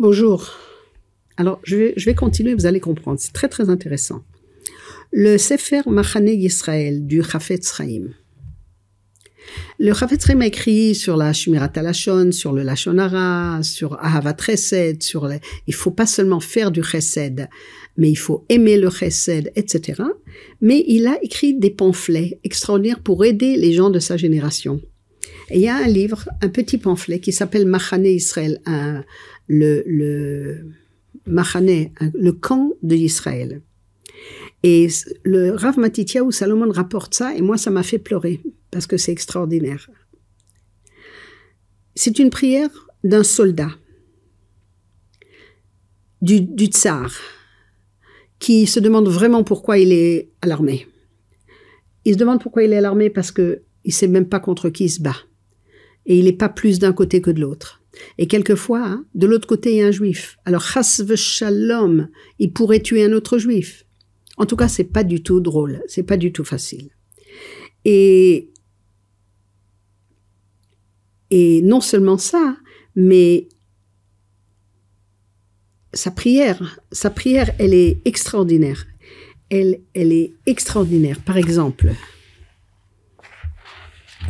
Bonjour. Alors, je vais, continuer, vous allez comprendre. C'est très, très intéressant. Le Sefer Machane Yisrael du Chafetz Chaim. Le Chafetz Chaim a écrit sur la Shmirat Lashon, sur le Lashonara, sur Ahavat Chesed, sur les... il faut pas seulement faire du Chesed, mais il faut aimer le Chesed, etc. Mais il a écrit des pamphlets extraordinaires pour aider les gens de sa génération. Et il y a un livre, un petit pamphlet qui s'appelle Machane Israël, un, le, le le camp de Israël. Et le Rav Matityahu Salomon rapporte ça, et moi, ça m'a fait pleurer, parce que c'est extraordinaire. C'est une prière d'un soldat, du, du tsar, qui se demande vraiment pourquoi il est à l'armée. Il se demande pourquoi il est à l'armée parce que il sait même pas contre qui il se bat. Et il n'est pas plus d'un côté que de l'autre. Et quelquefois, hein, de l'autre côté, il y a un juif. Alors, chas shalom, il pourrait tuer un autre juif. En tout cas, c'est pas du tout drôle, c'est pas du tout facile. Et et non seulement ça, mais sa prière, sa prière, elle est extraordinaire. Elle, elle est extraordinaire. Par exemple,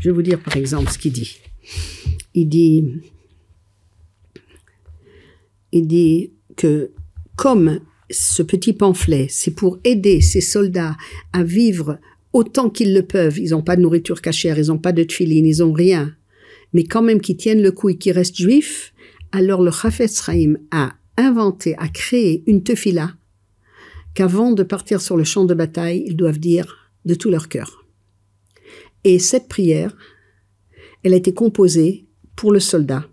je vais vous dire par exemple ce qu'il dit. Il dit, il dit que comme ce petit pamphlet, c'est pour aider ces soldats à vivre autant qu'ils le peuvent. Ils n'ont pas de nourriture cachère, ils n'ont pas de tuiline, ils n'ont rien. Mais quand même qu'ils tiennent le coup et qu'ils restent juifs, alors le Chafetz Chaim a inventé, a créé une tefila qu'avant de partir sur le champ de bataille, ils doivent dire de tout leur cœur. Et cette prière, elle a été composée pour le soldat,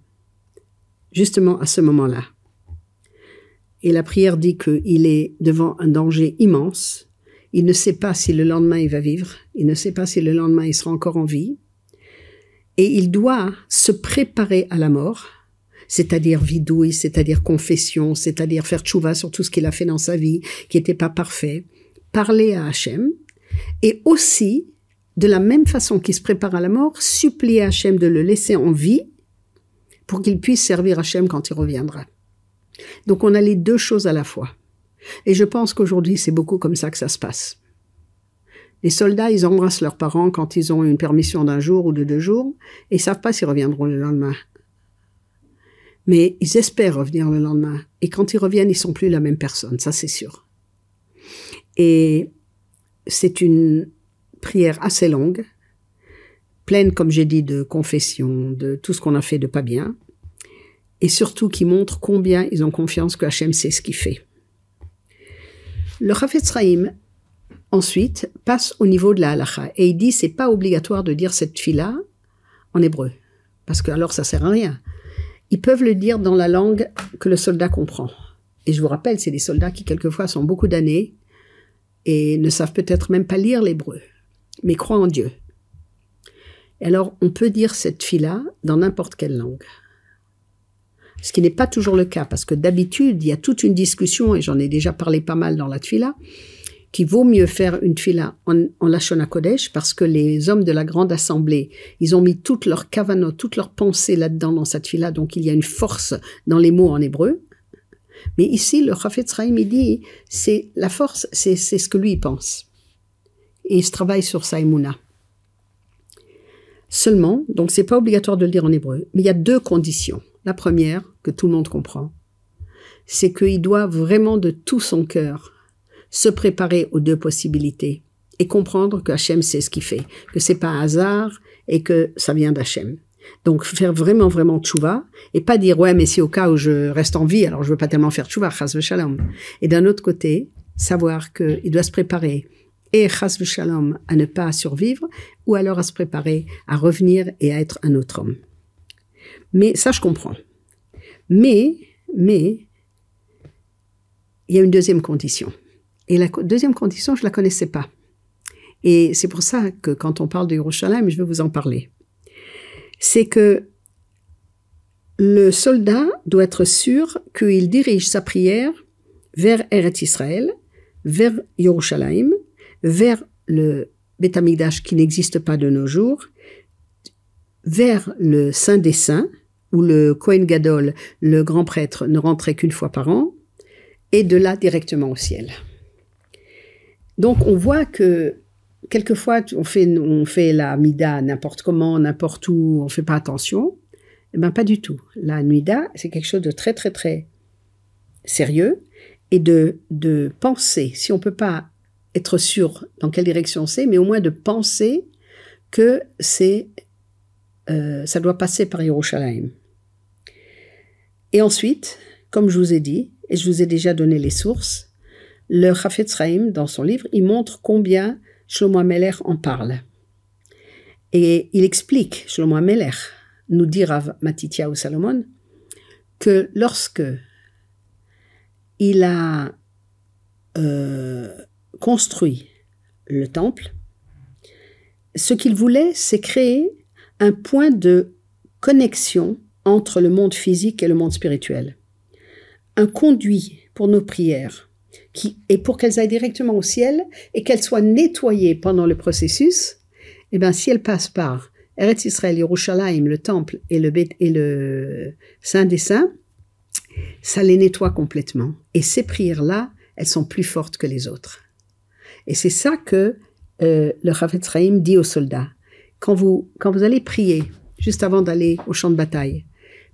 justement à ce moment-là. Et la prière dit qu'il est devant un danger immense. Il ne sait pas si le lendemain il va vivre. Il ne sait pas si le lendemain il sera encore en vie. Et il doit se préparer à la mort, c'est-à-dire vidouille, c'est-à-dire confession, c'est-à-dire faire tchouva sur tout ce qu'il a fait dans sa vie, qui n'était pas parfait, parler à Hachem, et aussi, de la même façon qu'il se prépare à la mort, supplier Hachem de le laisser en vie pour qu'il puisse servir Hachem quand il reviendra. Donc on a les deux choses à la fois. Et je pense qu'aujourd'hui, c'est beaucoup comme ça que ça se passe. Les soldats, ils embrassent leurs parents quand ils ont une permission d'un jour ou de deux jours, et ils savent pas s'ils reviendront le lendemain. Mais ils espèrent revenir le lendemain. Et quand ils reviennent, ils sont plus la même personne, ça c'est sûr. Et c'est une prière assez longue, pleine, comme j'ai dit, de confession, de tout ce qu'on a fait de pas bien, et surtout qui montre combien ils ont confiance que Hachem sait ce qu'il fait. Le Chafetz Chaim, ensuite, passe au niveau de la halacha, et il dit c'est pas obligatoire de dire cette fila en hébreu, parce que alors ça sert à rien. Ils peuvent le dire dans la langue que le soldat comprend. Et je vous rappelle, c'est des soldats qui quelquefois sont beaucoup d'années et ne savent peut-être même pas lire l'hébreu, mais croient en Dieu. Et alors, on peut dire cette fila dans n'importe quelle langue ce qui n'est pas toujours le cas, parce que d'habitude, il y a toute une discussion, et j'en ai déjà parlé pas mal dans la tfila, qu'il vaut mieux faire une tfila en, en Kodesh, parce que les hommes de la grande assemblée, ils ont mis toutes leurs kavanot, toutes leurs pensées là-dedans dans cette tfila, donc il y a une force dans les mots en hébreu. Mais ici, le Chafetz Chaim, il dit, c'est la force, c'est ce que lui pense. Et il se travaille sur sa Seulement, donc c'est pas obligatoire de le dire en hébreu, mais il y a deux conditions. La première, que tout le monde comprend, c'est qu'il doit vraiment de tout son cœur se préparer aux deux possibilités et comprendre que Hachem sait ce qu'il fait, que c'est pas un hasard et que ça vient d'Hachem. Donc faire vraiment vraiment tchouva et pas dire ouais mais c'est au cas où je reste en vie alors je veux pas tellement faire tchouva chas shalom. Et d'un autre côté savoir qu'il doit se préparer et chas shalom à ne pas survivre ou alors à se préparer à revenir et à être un autre homme. Mais ça, je comprends. Mais, mais, il y a une deuxième condition. Et la deuxième condition, je la connaissais pas. Et c'est pour ça que quand on parle de Yerushalayim, je vais vous en parler. C'est que le soldat doit être sûr qu'il dirige sa prière vers Eretz Israël, vers Yerushalayim, vers le Beth qui n'existe pas de nos jours, vers le Saint des Saints, où le Kohen Gadol, le grand prêtre, ne rentrait qu'une fois par an, et de là directement au ciel. Donc on voit que quelquefois on fait, on fait la mida n'importe comment, n'importe où, on ne fait pas attention. Eh bien pas du tout. La mida, c'est quelque chose de très très très sérieux et de, de penser, si on ne peut pas être sûr dans quelle direction c'est, mais au moins de penser que c'est, euh, ça doit passer par Yerushalayim. Et ensuite, comme je vous ai dit, et je vous ai déjà donné les sources, le Chafetz dans son livre, il montre combien Shlomo Ameler en parle. Et il explique, Shlomo Ameler, nous dit Rav Matitia ou Salomon, que lorsque il a euh, construit le temple, ce qu'il voulait, c'est créer un point de connexion entre le monde physique et le monde spirituel. Un conduit pour nos prières, qui, et pour qu'elles aillent directement au ciel et qu'elles soient nettoyées pendant le processus, eh bien, si elles passent par Eretz Israël, Yerushalayim, le temple et le, et le Saint des Saints, ça les nettoie complètement. Et ces prières-là, elles sont plus fortes que les autres. Et c'est ça que euh, le Chavetz dit aux soldats. Quand vous, quand vous allez prier, juste avant d'aller au champ de bataille,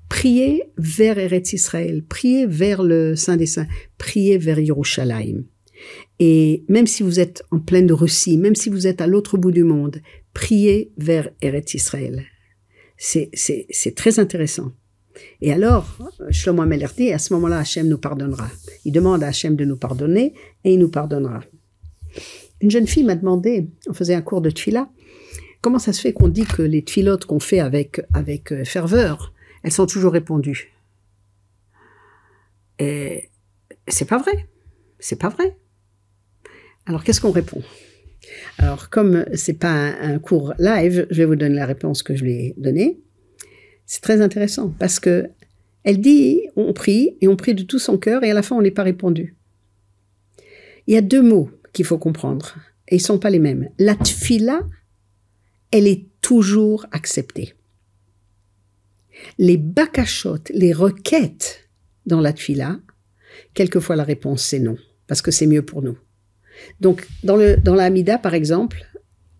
priez vers Eretz Israël, priez vers le Saint des Saints, priez vers Yerushalayim. Et même si vous êtes en pleine Russie, même si vous êtes à l'autre bout du monde, priez vers Eretz Israël. C'est, très intéressant. Et alors, Shlomo Ameler dit, à ce moment-là, Hachem nous pardonnera. Il demande à Hachem de nous pardonner et il nous pardonnera. Une jeune fille m'a demandé, on faisait un cours de tfila, comment ça se fait qu'on dit que les tfilotes qu'on fait avec, avec euh, ferveur, elles sont toujours répondues Et c'est pas vrai. C'est pas vrai. Alors qu'est-ce qu'on répond? Alors comme c'est pas un, un, cours live, je vais vous donner la réponse que je lui ai donnée. C'est très intéressant parce que elle dit on prie et on prie de tout son cœur et à la fin on n'est pas répondu. Il y a deux mots qu'il faut comprendre. Et ils sont pas les mêmes. La tfila, elle est toujours acceptée. Les bakashot, les requêtes dans la tfila, quelquefois la réponse c'est non, parce que c'est mieux pour nous. Donc, dans, le, dans la Hamida, par exemple,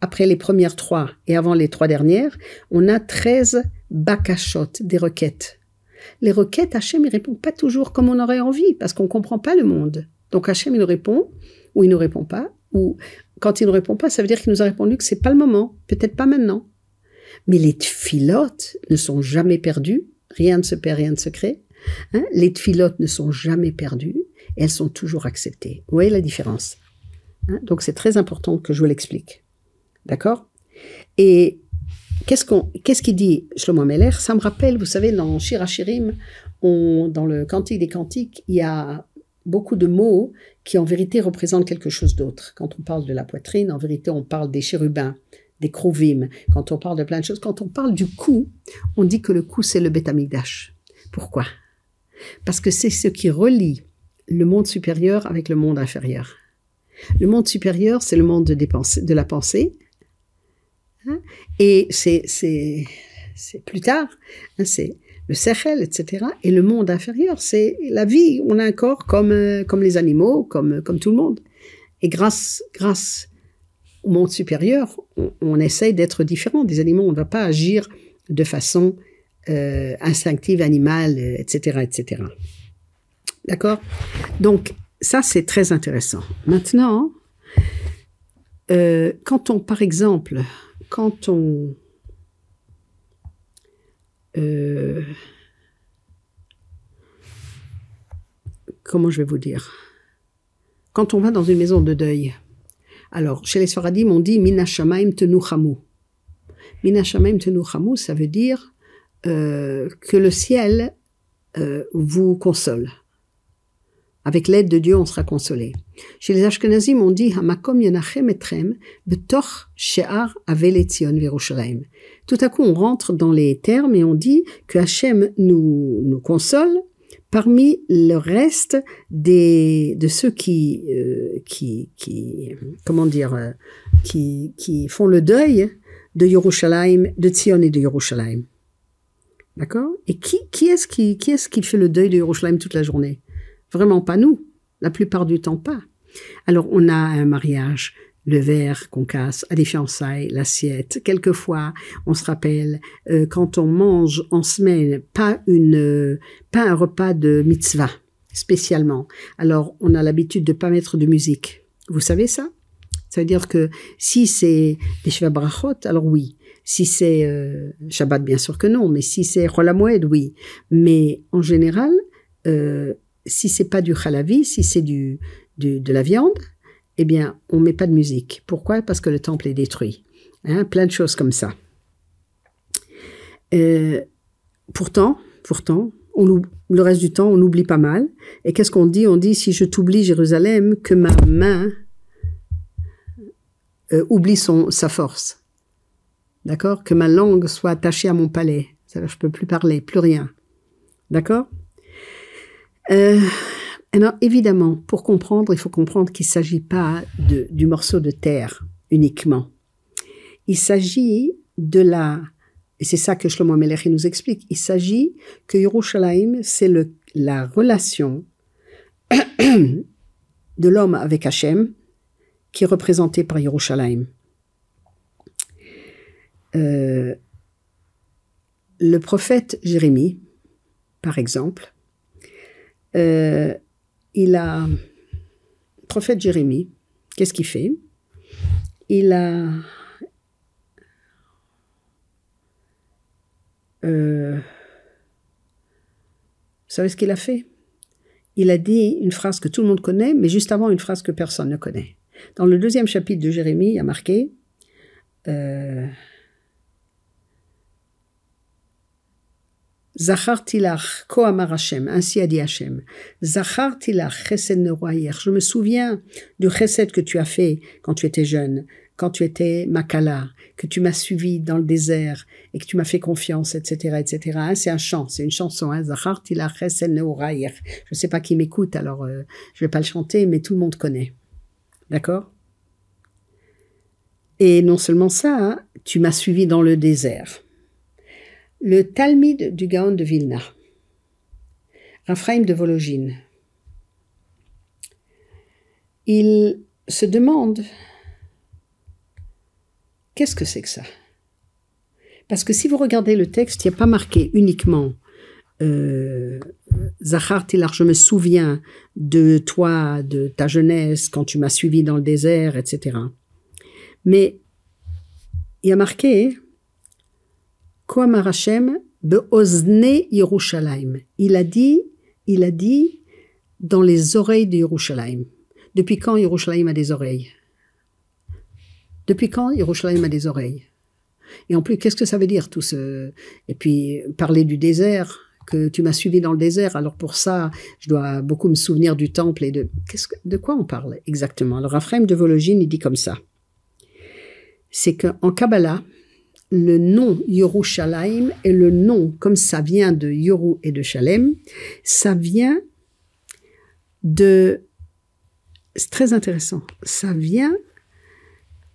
après les premières trois et avant les trois dernières, on a 13 bakashot, des requêtes. Les requêtes, Hachem ne répond pas toujours comme on aurait envie, parce qu'on ne comprend pas le monde. Donc Hachem, il nous répond ou il ne répond pas, ou quand il ne répond pas, ça veut dire qu'il nous a répondu que c'est pas le moment, peut-être pas maintenant. Mais les tfilotes ne sont jamais perdus, rien ne se perd, rien ne se crée. Hein. les tfilotes ne sont jamais perdues, elles sont toujours acceptées. Vous voyez la différence hein. Donc c'est très important que je vous l'explique. D'accord? Et qu'est-ce qu'on, qu'est-ce qu'il dit Shlomo Meller Ça me rappelle, vous savez, dans Shirachirim, dans le Cantique des Cantiques, il y a beaucoup de mots qui en vérité représentent quelque chose d'autre. Quand on parle de la poitrine, en vérité, on parle des chérubins, des crovim. Quand on parle de plein de choses, quand on parle du cou, on dit que le cou, c'est le bétamigdash. Pourquoi? Parce que c'est ce qui relie le monde supérieur avec le monde inférieur. Le monde supérieur, c'est le monde de, la pensée. Hein, et c'est, c'est, c'est plus tard, hein, c'est le sechel, etc. Et le monde inférieur, c'est la vie. On a un corps comme, euh, comme les animaux, comme, comme tout le monde. Et grâce, grâce monde supérieur, on, essaye d'être différent des animaux. On ne va pas agir de façon euh, instinctive, animale, etc., etc. D'accord? Donc, ça, c'est très intéressant. Maintenant, euh, quand on, par exemple, quand on euh, comment je vais vous dire? Quand on va dans une maison de deuil, alors chez les Sfaradim, on dit Mina Shamaim Tenuchamu. Mina Shamaim Tenuchamu, ça veut dire euh, que le ciel euh, vous console. Avec l'aide de Dieu, on sera consolé. Chez les Ashkenazim, on dit Hamakom yanachem etrem betoch she'ar aveletzion v'Yerushalayim. Tout à coup, on rentre dans les termes et on dit que Hachem nous, nous console parmi le reste des de ceux qui euh, qui qui comment dire euh, qui qui font le deuil de Yerushalayim, de Tzion et de Yerushalayim. D'accord? Et qui, qui est-ce qui, qui, est qui fait le deuil de Yerushalayim toute la journée? Vraiment pas nous. La plupart du temps, pas. Alors, on a un mariage, le verre qu'on casse, à des fiançailles, l'assiette. Quelquefois, on se rappelle, euh, quand on mange en semaine, pas une, euh, pas un repas de mitzvah, spécialement. Alors, on a l'habitude de pas mettre de musique. Vous savez ça? Ça veut dire que si c'est des Shiva Brachot, alors oui. Si c'est euh, Shabbat, bien sûr que non, mais si c'est Rolamoued, oui. Mais en général, si c'est pas du halavi, si c'est du, de la viande, eh bien, on met pas de musique. Pourquoi? Parce que le temple est détruit. Hein, plein de choses comme ça. Euh, pourtant, pourtant, le reste du temps, on oublie pas mal. Et qu'est-ce qu'on dit? On dit si je t'oublie Jérusalem, que ma main euh, oublie sa force. D'accord? Que ma langue soit attachée à mon palais. Ça, je peux plus parler, plus rien. D'accord? Euh, alors, évidemment, pour comprendre, il faut comprendre qu'il ne s'agit pas du morceau de terre uniquement. Il s'agit de la, et c'est ça que Shlomo Melechi nous explique, il s'agit que Yerushalayim, c'est la relation de l'homme avec Hachem, qui est représenté par Yerushalayim. Euh, le prophète Jérémie, par exemple, euh, il a, prophète Jérémie, qu'est-ce qu'il fait? Il a, euh, vous savez ce qu'il a fait? Il a dit une phrase que tout le monde connaît, mais juste avant une phrase que personne ne connaît. Dans le deuxième chapitre de Jérémie, il y a marqué euh, Zachartilach, Koamar Hashem, ainsi a dit Hashem. Zachartilach, Chesed Je me souviens du Chesed que tu as fait quand tu étais jeune, quand tu étais Makala, que tu m'as suivi dans le désert et que tu m'as fait confiance, etc., etc. Hein, c'est un chant, c'est une chanson. Hein, Zachartilach, Chesed Je ne sais pas qui m'écoute, alors euh, je vais pas le chanter, mais tout le monde connaît. D'accord? Et non seulement ça, hein, tu m'as suivi dans le désert. Le Talmud du Gaon de Vilna. Raphaël de Vologine. Il se demande qu'est-ce que c'est que ça? Parce que si vous regardez le texte, il n'y a pas marqué uniquement euh, Tilar, je me souviens de toi, de ta jeunesse, quand tu m'as suivi dans le désert, etc. Mais il y a marqué Yerushalayim. Il a dit, il a dit dans les oreilles de Yerushalayim. Depuis quand Yerushalayim a des oreilles? Depuis quand Yerushalayim a des oreilles? Et en plus, qu'est-ce que ça veut dire tout ce Et puis parler du désert que tu m'as suivi dans le désert. Alors pour ça, je dois beaucoup me souvenir du temple et de qu'est-ce que, de quoi on parle exactement? Alors Raphaël de Vologine, il dit comme ça. C'est qu'en Kabbalah, le nom Yerushalayim est le nom, comme ça vient de Yoru et de Shalem, ça vient de... C'est très intéressant. Ça vient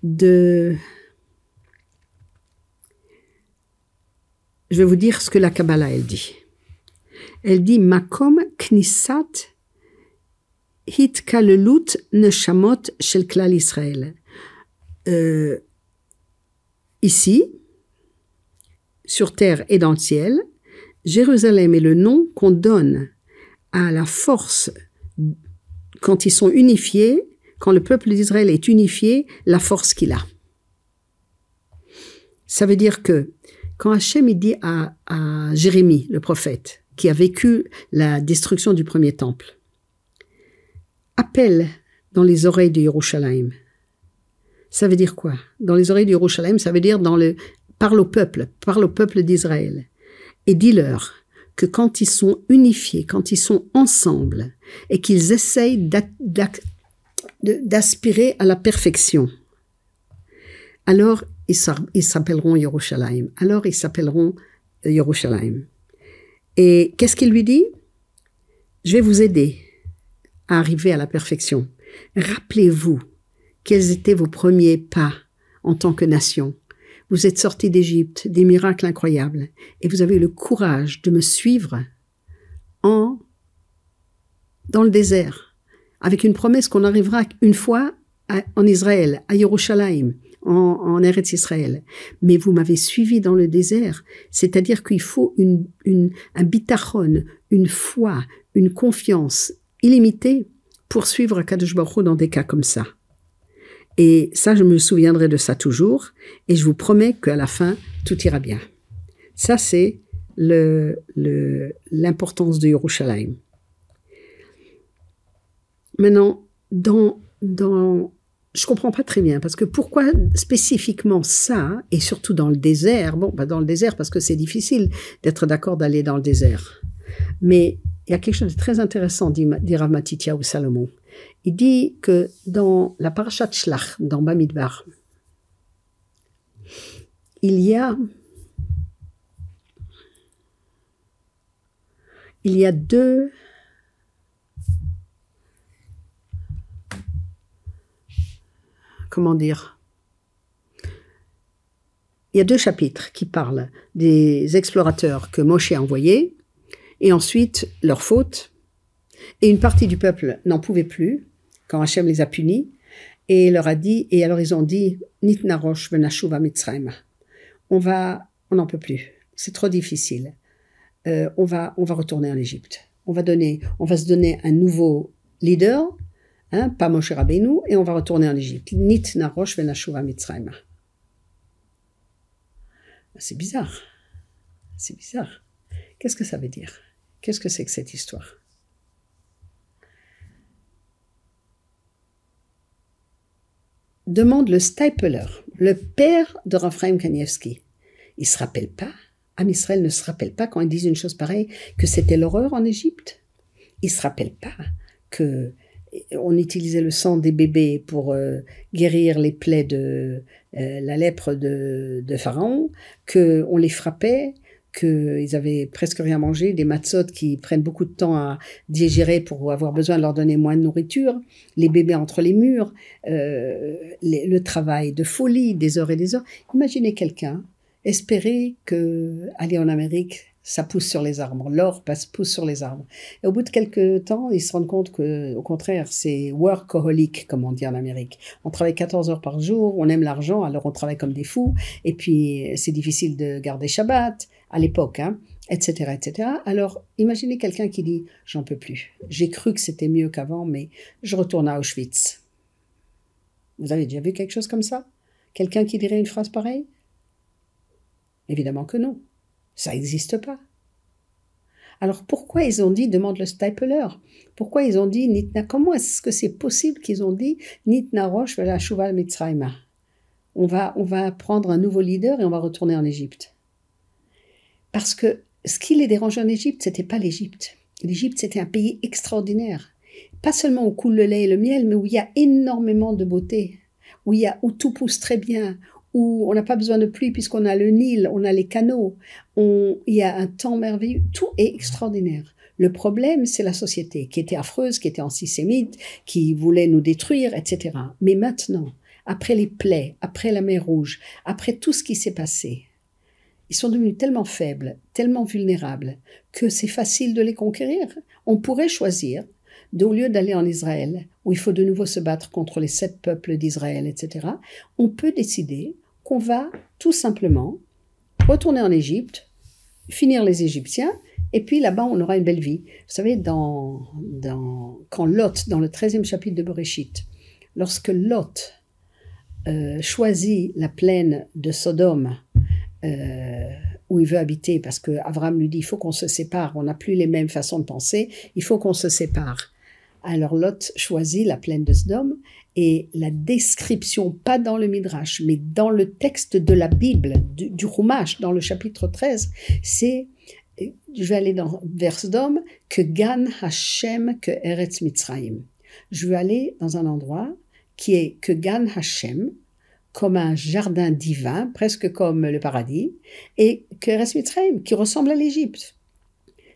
de... Je vais vous dire ce que la Kabbalah, elle dit. Elle dit Makom knisat hitkalelut neshamot shel klal Israël. Euh, ici, sur terre et dans le ciel, Jérusalem est le nom qu'on donne à la force quand ils sont unifiés, quand le peuple d'Israël est unifié, la force qu'il a. Ça veut dire que quand Hachem dit à, Jérémie, le prophète, qui a vécu la destruction du premier temple, appelle dans les oreilles de Yerushalayim. Ça veut dire quoi? Dans les oreilles de Yerushalayim, ça veut dire dans le parle au peuple, parle au peuple d'Israël et dis-leur que quand ils sont unifiés, quand ils sont ensemble et qu'ils essayent d'aspirer à la perfection, alors ils s'appelleront Yerushalayim. Alors ils s'appelleront euh, Yerushalayim. Et qu'est-ce qu'il lui dit? Je vais vous aider à arriver à la perfection. Rappelez-vous quels étaient vos premiers pas en tant que nation Vous êtes sortis d'Égypte, des miracles incroyables, et vous avez eu le courage de me suivre en dans le désert, avec une promesse qu'on arrivera une fois en Israël, à Yerushalayim, en, en Eretz Israël. Mais vous m'avez suivi dans le désert, c'est-à-dire qu'il faut une, un bitachon, une foi, une confiance illimitée pour suivre Kadosh Baruch dans des cas comme ça. Et ça, je me souviendrai de ça toujours, et je vous promets qu'à la fin, tout ira bien. Ça, c'est l'importance de Yerushalayim. Maintenant, dans, dans, je comprends pas très bien parce que pourquoi spécifiquement ça et surtout dans le désert? Bon, bah dans le désert parce que c'est difficile d'être d'accord d'aller dans le désert. Mais il y a quelque chose de très intéressant, dit, dit ou Salomon. Il dit que dans la parashat Shlach, dans Bamidbar, il y a il y a deux comment dire Il y a deux chapitres qui parlent des explorateurs que Moshe a envoyés, et ensuite leurs fautes. Et une partie du peuple n'en pouvait plus quand Hachem les a punis, et leur a dit, et alors ils ont dit, Nitnarosh venashuva mitzrayim. On va, on n'en peut plus. C'est trop difficile. Euh, on va, on va retourner en Égypte. On va donner, on va se donner un nouveau leader Hein, pas Moshe Rabbeinu, et on va retourner en Égypte. Nit narosh venashuva mitzrayim. C'est bizarre. C'est bizarre. Qu'est-ce que ça veut dire? Qu'est-ce que c'est que cette histoire? Demande le Stipler, le père de Raphaël Kanievski. Il se rappelle pas Am Israël ne se rappelle pas quand ils disent une chose pareille que c'était l'horreur en Égypte. Il se rappelle pas que on utilisait le sang des bébés pour euh, guérir les plaies de euh, la lèpre de, de Pharaon, qu'on les frappait, qu'ils avaient presque rien mangé, des matzot qui prennent beaucoup de temps à digérer pour avoir besoin de leur donner moins de nourriture, les bébés entre les murs, euh, le travail de folie, des heures et des heures. Imaginez quelqu'un espérer que aller en Amérique ça pousse sur les arbres. L'or passe, pousse sur les arbres. Et au bout de quelques temps, ils se rendent compte que, au contraire, c'est workaholic, comme on dit en Amérique. On travaille 14 heures par jour, on aime l'argent, alors on travaille comme des fous. Et puis, c'est difficile de garder Shabbat, à l'époque, hein, etc., etc. Alors, imaginez quelqu'un qui dit, j'en peux plus. J'ai cru que c'était mieux qu'avant, mais je retourne à Auschwitz. Vous avez déjà vu quelque chose comme ça? Quelqu'un qui dirait une phrase pareille? Évidemment que non. Ça n'existe pas. Alors pourquoi ils ont dit, demande le Stipler, pourquoi ils ont dit Nitna, comment est-ce que c'est possible qu'ils ont dit Nitna Roche la Shuval Mitzrayma? On va, on va prendre un nouveau leader et on va retourner en Égypte. Parce que ce qui les dérangeait en Égypte, c'était pas l'Égypte. L'Égypte, c'était un pays extraordinaire. Pas seulement où coule le lait et le miel, mais où il y a énormément de beauté, où, y a, où tout pousse très bien, où on n'a pas besoin de pluie puisqu'on a le Nil, on a les canaux, il y a un temps merveilleux, tout est extraordinaire. Le problème, c'est la société qui était affreuse, qui était antisémite, qui voulait nous détruire, etc. Mais maintenant, après les plaies, après la mer Rouge, après tout ce qui s'est passé, ils sont devenus tellement faibles, tellement vulnérables, que c'est facile de les conquérir. On pourrait choisir au lieu d'aller en Israël, où il faut de nouveau se battre contre les sept peuples d'Israël, etc., on peut décider qu'on va tout simplement retourner en Égypte, finir les Égyptiens, et puis là-bas, on aura une belle vie. Vous savez, dans, quand Lot, dans le 13e chapitre de Bereshit, lorsque Lot euh, choisit la plaine de Sodome, euh, où il veut habiter, parce que Abraham lui dit, il faut qu'on se sépare, on n'a plus les mêmes façons de penser, il faut qu'on se sépare. Alors Lot choisit la plaine de Sodome, et la description, pas dans le Midrash, mais dans le texte de la Bible, du, du dans le chapitre 13, c'est, je vais aller dans vers Sodome, que Gan Hashem que Eretz Mitzrayim. Je vais aller dans un endroit qui est que Gan Hashem, comme un jardin divin, presque comme le paradis, et Eretz Mitzrayim, qui ressemble à l'Égypte.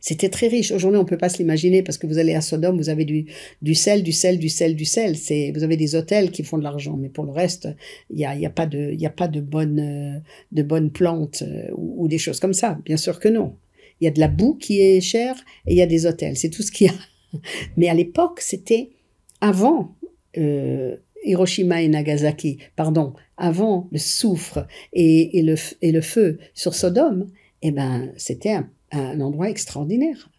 C'était très riche. Aujourd'hui, on ne peut pas se l'imaginer parce que vous allez à Sodome, vous avez du, du sel, du sel, du sel, du sel. C'est, vous avez des hôtels qui font de l'argent, mais pour le reste, il n'y a, y a pas de, bonnes, plantes euh, ou, ou, des choses comme ça. Bien sûr que non. Il y a de la boue qui est chère et il y a des hôtels. C'est tout ce qu'il y a. Mais à l'époque, c'était avant euh, Hiroshima et Nagasaki, pardon, avant le soufre et, le, feu sur Sodome, eh ben, c'était un, un endroit extraordinaire.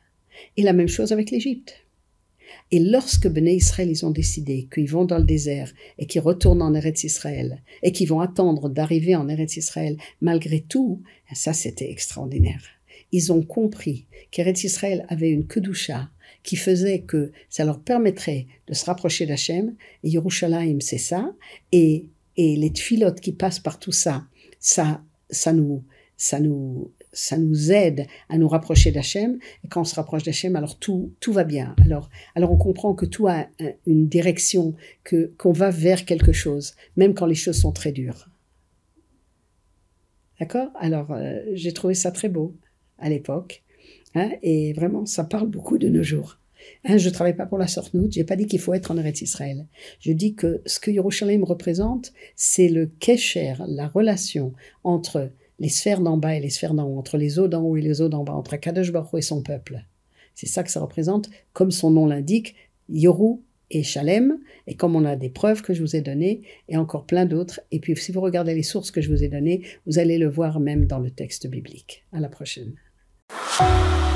Et la même chose avec l'Égypte. Et lorsque Béné Israël, ils ont décidé qu'ils vont dans le désert et qu'ils retournent en Eretz Israël et qu'ils vont attendre d'arriver en Eretz Israël, malgré tout, ça c'était extraordinaire. Ils ont compris qu'Eretz Israël avait une kedusha qui faisait que ça leur permettrait de se rapprocher d'Hachem. Et Yerushalayim, c'est ça. Et, et les tfilotes qui passent par tout ça, ça, ça nous, ça nous, ça nous aide à nous rapprocher d'Hachem. Et quand on se rapproche d'Hachem, alors tout, tout va bien. Alors, alors on comprend que tout a une direction, que, qu'on va vers quelque chose, même quand les choses sont très dures. D'accord? Alors, euh, j'ai trouvé ça très beau à l'époque. Hein, et vraiment, ça parle beaucoup de nos jours. Hein, je ne travaille pas pour la Sortnout, j'ai pas dit qu'il faut être en Eretz Israël. Je dis que ce que Yerushalayim représente, c'est le kesher, la relation entre les sphères d'en bas et les sphères d'en haut, entre les eaux d'en haut et les eaux d'en bas, entre Kadosh Baruch et son peuple. C'est ça que ça représente, comme son nom l'indique, Yoru et Shalem, et comme on a des preuves que je vous ai données, et encore plein d'autres. Et puis si vous regardez les sources que je vous ai données, vous allez le voir même dans le texte biblique. À la prochaine. you